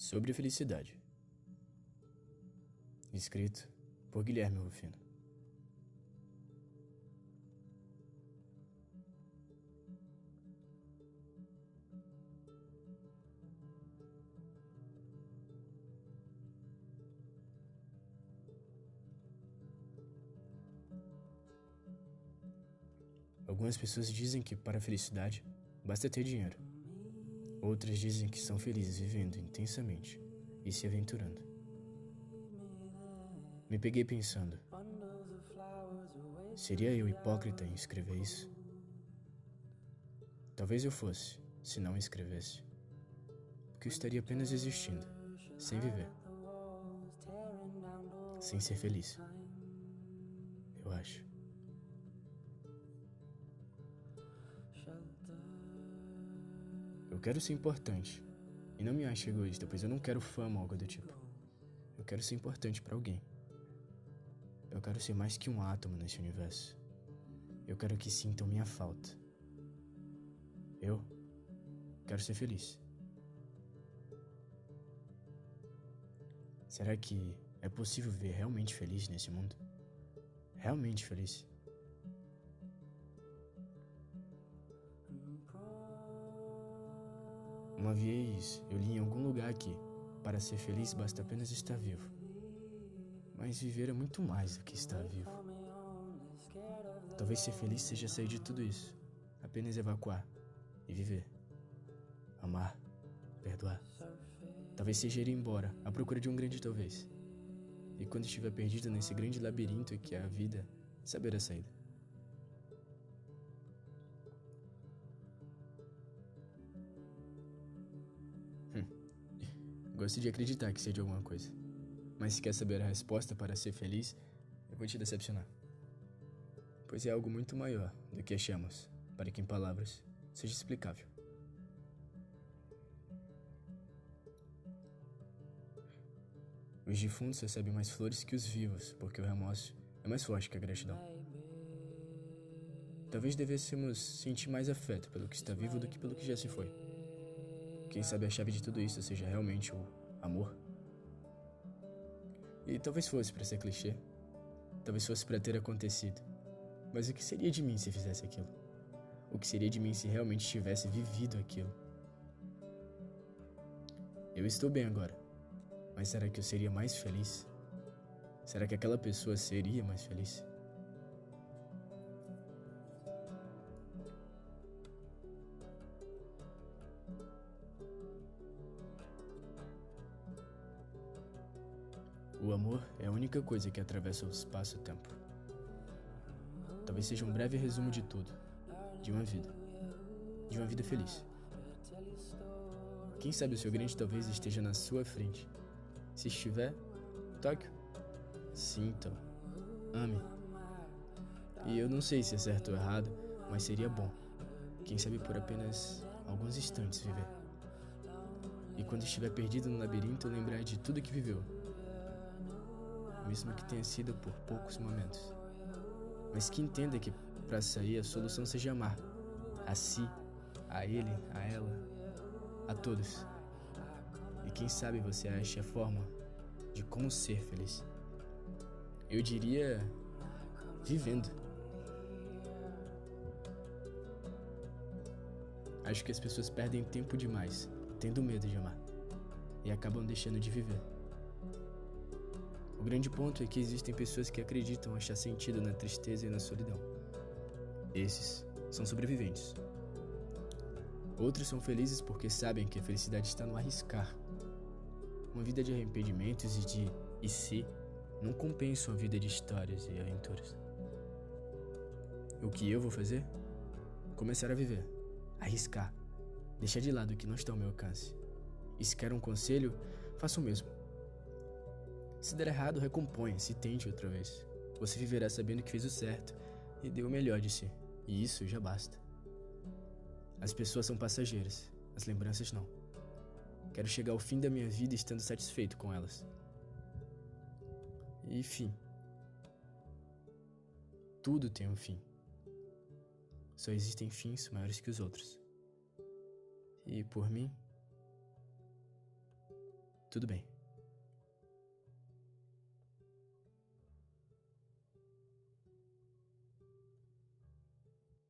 Sobre felicidade. Escrito por Guilherme Rufino. Algumas pessoas dizem que para a felicidade basta ter dinheiro. Outras dizem que são felizes vivendo intensamente e se aventurando. Me peguei pensando: seria eu hipócrita em escrever isso? Talvez eu fosse, se não escrevesse, porque eu estaria apenas existindo, sem viver, sem ser feliz. Eu quero ser importante. E não me ache egoísta, pois eu não quero fama ou algo do tipo. Eu quero ser importante para alguém. Eu quero ser mais que um átomo nesse universo. Eu quero que sintam minha falta. Eu quero ser feliz. Será que é possível ver realmente feliz nesse mundo? Realmente feliz? Uma vez eu li em algum lugar aqui: para ser feliz basta apenas estar vivo. Mas viver é muito mais do que estar vivo. Talvez ser feliz seja sair de tudo isso, apenas evacuar e viver. Amar, perdoar. Talvez seja ir embora, à procura de um grande talvez. E quando estiver perdido nesse grande labirinto que é a vida, saber a saída. Gosto de acreditar que seja alguma coisa. Mas se quer saber a resposta para ser feliz, eu vou te decepcionar. Pois é algo muito maior do que achamos, para que em palavras seja explicável. Os defuntos recebem mais flores que os vivos, porque o remorso é mais forte que a gratidão. Talvez devêssemos sentir mais afeto pelo que está vivo do que pelo que já se foi. Quem sabe a chave de tudo isso seja realmente o amor? E talvez fosse para ser clichê. Talvez fosse para ter acontecido. Mas o que seria de mim se fizesse aquilo? O que seria de mim se realmente tivesse vivido aquilo? Eu estou bem agora. Mas será que eu seria mais feliz? Será que aquela pessoa seria mais feliz? O amor é a única coisa que atravessa o espaço-tempo. Talvez seja um breve resumo de tudo, de uma vida, de uma vida feliz. Quem sabe o seu grande talvez esteja na sua frente. Se estiver, toque. Sinta, ame. E eu não sei se é certo ou errado, mas seria bom. Quem sabe por apenas alguns instantes viver. E quando estiver perdido no labirinto, lembrar de tudo que viveu mesmo que tenha sido por poucos momentos. Mas que entenda que para sair a solução seja amar a si, a ele, a ela, a todos. E quem sabe você ache a forma de como ser feliz. Eu diria vivendo. Acho que as pessoas perdem tempo demais tendo medo de amar e acabam deixando de viver. O grande ponto é que existem pessoas que acreditam achar sentido na tristeza e na solidão. Esses são sobreviventes. Outros são felizes porque sabem que a felicidade está no arriscar. Uma vida de arrependimentos e de e se não compensa uma vida de histórias e aventuras. O que eu vou fazer? Começar a viver, arriscar, deixar de lado o que não está ao meu alcance. E se quer um conselho, faça o mesmo. Se der errado, recomponha-se e tente outra vez. Você viverá sabendo que fez o certo e deu o melhor de si. E isso já basta. As pessoas são passageiras, as lembranças não. Quero chegar ao fim da minha vida estando satisfeito com elas. E fim. Tudo tem um fim. Só existem fins maiores que os outros. E por mim, tudo bem.